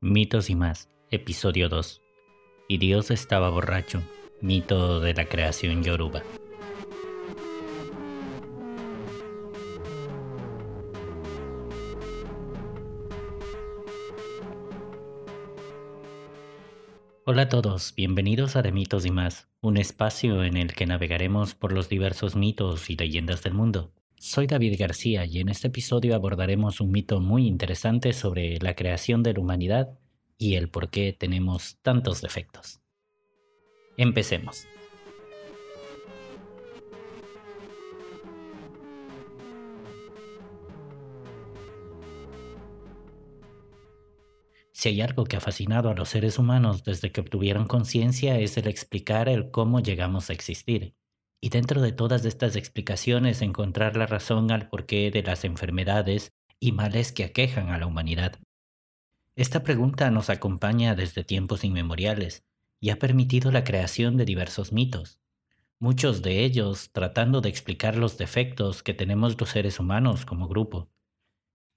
Mitos y más, episodio 2. Y Dios estaba borracho, mito de la creación yoruba. Hola a todos, bienvenidos a De Mitos y más, un espacio en el que navegaremos por los diversos mitos y leyendas del mundo. Soy David García y en este episodio abordaremos un mito muy interesante sobre la creación de la humanidad y el por qué tenemos tantos defectos. Empecemos. Si hay algo que ha fascinado a los seres humanos desde que obtuvieron conciencia es el explicar el cómo llegamos a existir. Y dentro de todas estas explicaciones encontrar la razón al porqué de las enfermedades y males que aquejan a la humanidad. Esta pregunta nos acompaña desde tiempos inmemoriales y ha permitido la creación de diversos mitos, muchos de ellos tratando de explicar los defectos que tenemos los seres humanos como grupo.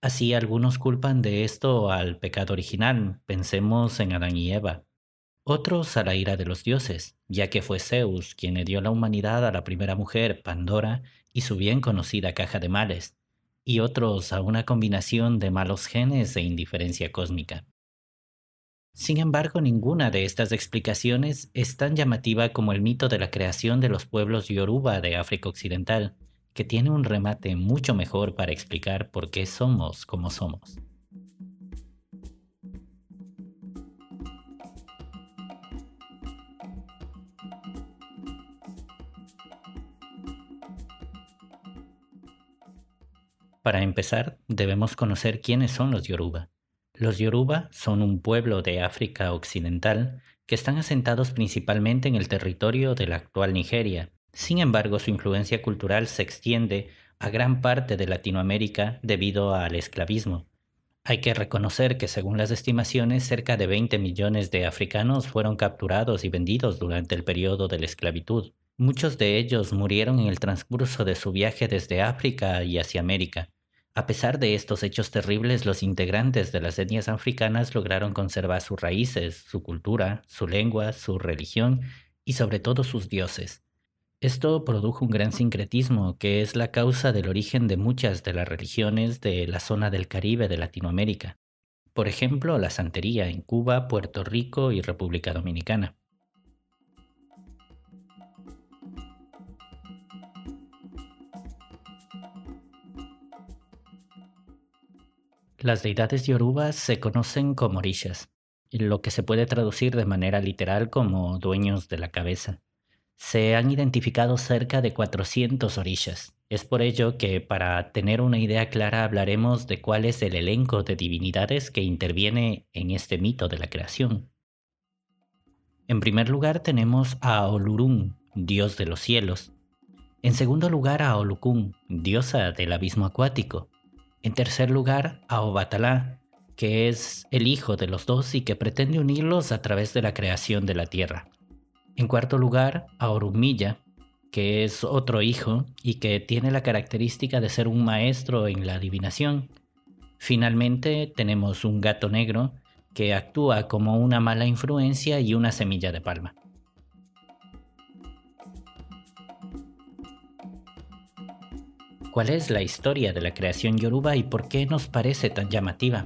Así algunos culpan de esto al pecado original, pensemos en Adán y Eva. Otros a la ira de los dioses, ya que fue Zeus quien le dio la humanidad a la primera mujer, Pandora, y su bien conocida caja de males, y otros a una combinación de malos genes e indiferencia cósmica. Sin embargo, ninguna de estas explicaciones es tan llamativa como el mito de la creación de los pueblos Yoruba de África Occidental, que tiene un remate mucho mejor para explicar por qué somos como somos. Para empezar, debemos conocer quiénes son los Yoruba. Los Yoruba son un pueblo de África Occidental que están asentados principalmente en el territorio de la actual Nigeria, sin embargo, su influencia cultural se extiende a gran parte de Latinoamérica debido al esclavismo. Hay que reconocer que según las estimaciones, cerca de 20 millones de africanos fueron capturados y vendidos durante el periodo de la esclavitud. Muchos de ellos murieron en el transcurso de su viaje desde África y hacia América. A pesar de estos hechos terribles, los integrantes de las etnias africanas lograron conservar sus raíces, su cultura, su lengua, su religión y sobre todo sus dioses. Esto produjo un gran sincretismo que es la causa del origen de muchas de las religiones de la zona del Caribe de Latinoamérica. Por ejemplo, la santería en Cuba, Puerto Rico y República Dominicana. Las deidades yorubas se conocen como orishas, lo que se puede traducir de manera literal como dueños de la cabeza se han identificado cerca de 400 orillas. Es por ello que para tener una idea clara hablaremos de cuál es el elenco de divinidades que interviene en este mito de la creación. En primer lugar tenemos a Olurun, dios de los cielos. En segundo lugar a Olukun, diosa del abismo acuático. En tercer lugar a Obatalá, que es el hijo de los dos y que pretende unirlos a través de la creación de la tierra. En cuarto lugar, a Orumilla, que es otro hijo y que tiene la característica de ser un maestro en la adivinación. Finalmente tenemos un gato negro que actúa como una mala influencia y una semilla de palma. ¿Cuál es la historia de la creación yoruba y por qué nos parece tan llamativa?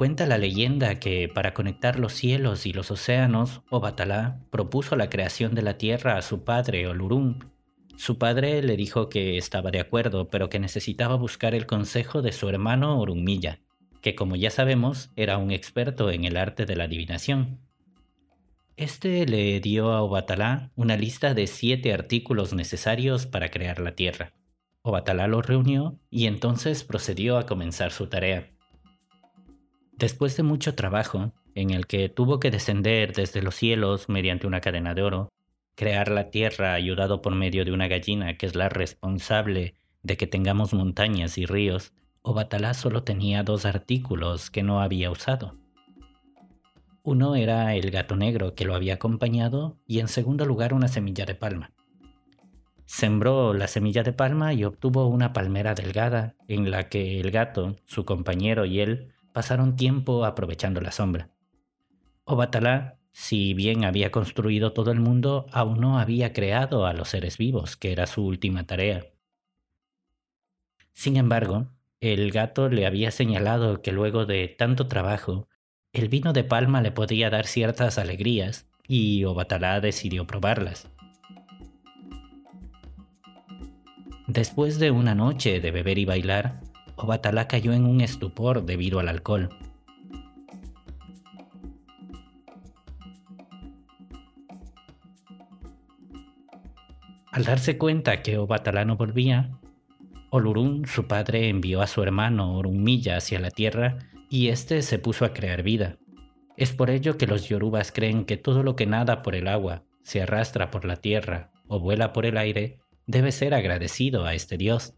Cuenta la leyenda que para conectar los cielos y los océanos, Obatalá propuso la creación de la tierra a su padre Olurum Su padre le dijo que estaba de acuerdo, pero que necesitaba buscar el consejo de su hermano Orunmilla, que como ya sabemos era un experto en el arte de la adivinación. Este le dio a Obatalá una lista de siete artículos necesarios para crear la tierra. Obatalá los reunió y entonces procedió a comenzar su tarea. Después de mucho trabajo, en el que tuvo que descender desde los cielos mediante una cadena de oro, crear la tierra ayudado por medio de una gallina que es la responsable de que tengamos montañas y ríos, Obatalá solo tenía dos artículos que no había usado. Uno era el gato negro que lo había acompañado y en segundo lugar una semilla de palma. Sembró la semilla de palma y obtuvo una palmera delgada en la que el gato, su compañero y él pasaron tiempo aprovechando la sombra. Obatalá si bien había construido todo el mundo, aún no había creado a los seres vivos, que era su última tarea. Sin embargo, el gato le había señalado que luego de tanto trabajo, el vino de palma le podía dar ciertas alegrías, y Obatalá decidió probarlas. Después de una noche de beber y bailar, Obatalá cayó en un estupor debido al alcohol. Al darse cuenta que Obatalá no volvía, Olurun, su padre, envió a su hermano Orunmilla hacia la tierra y éste se puso a crear vida. Es por ello que los yorubas creen que todo lo que nada por el agua, se arrastra por la tierra o vuela por el aire, debe ser agradecido a este dios,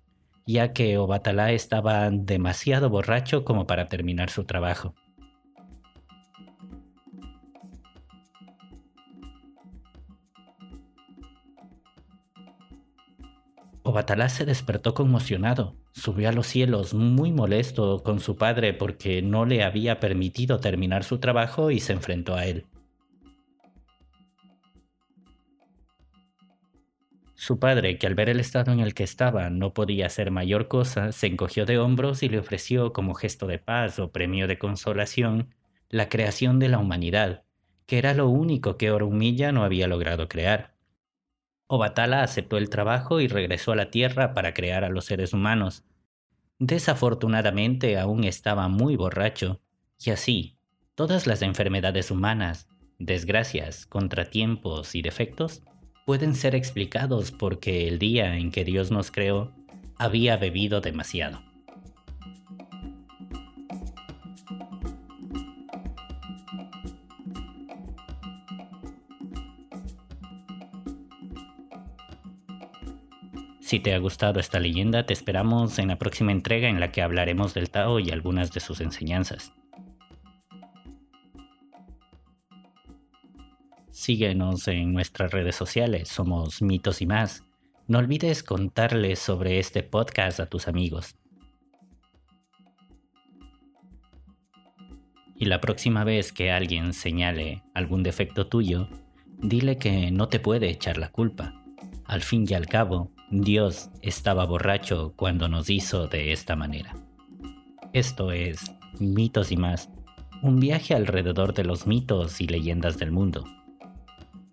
ya que Obatalá estaba demasiado borracho como para terminar su trabajo. Obatalá se despertó conmocionado, subió a los cielos muy molesto con su padre porque no le había permitido terminar su trabajo y se enfrentó a él. Su padre, que al ver el estado en el que estaba no podía hacer mayor cosa, se encogió de hombros y le ofreció como gesto de paz o premio de consolación la creación de la humanidad, que era lo único que Orumilla no había logrado crear. Obatala aceptó el trabajo y regresó a la Tierra para crear a los seres humanos. Desafortunadamente aún estaba muy borracho, y así, todas las enfermedades humanas, desgracias, contratiempos y defectos pueden ser explicados porque el día en que Dios nos creó había bebido demasiado. Si te ha gustado esta leyenda, te esperamos en la próxima entrega en la que hablaremos del Tao y algunas de sus enseñanzas. Síguenos en nuestras redes sociales, somos Mitos y más. No olvides contarles sobre este podcast a tus amigos. Y la próxima vez que alguien señale algún defecto tuyo, dile que no te puede echar la culpa. Al fin y al cabo, Dios estaba borracho cuando nos hizo de esta manera. Esto es Mitos y más, un viaje alrededor de los mitos y leyendas del mundo.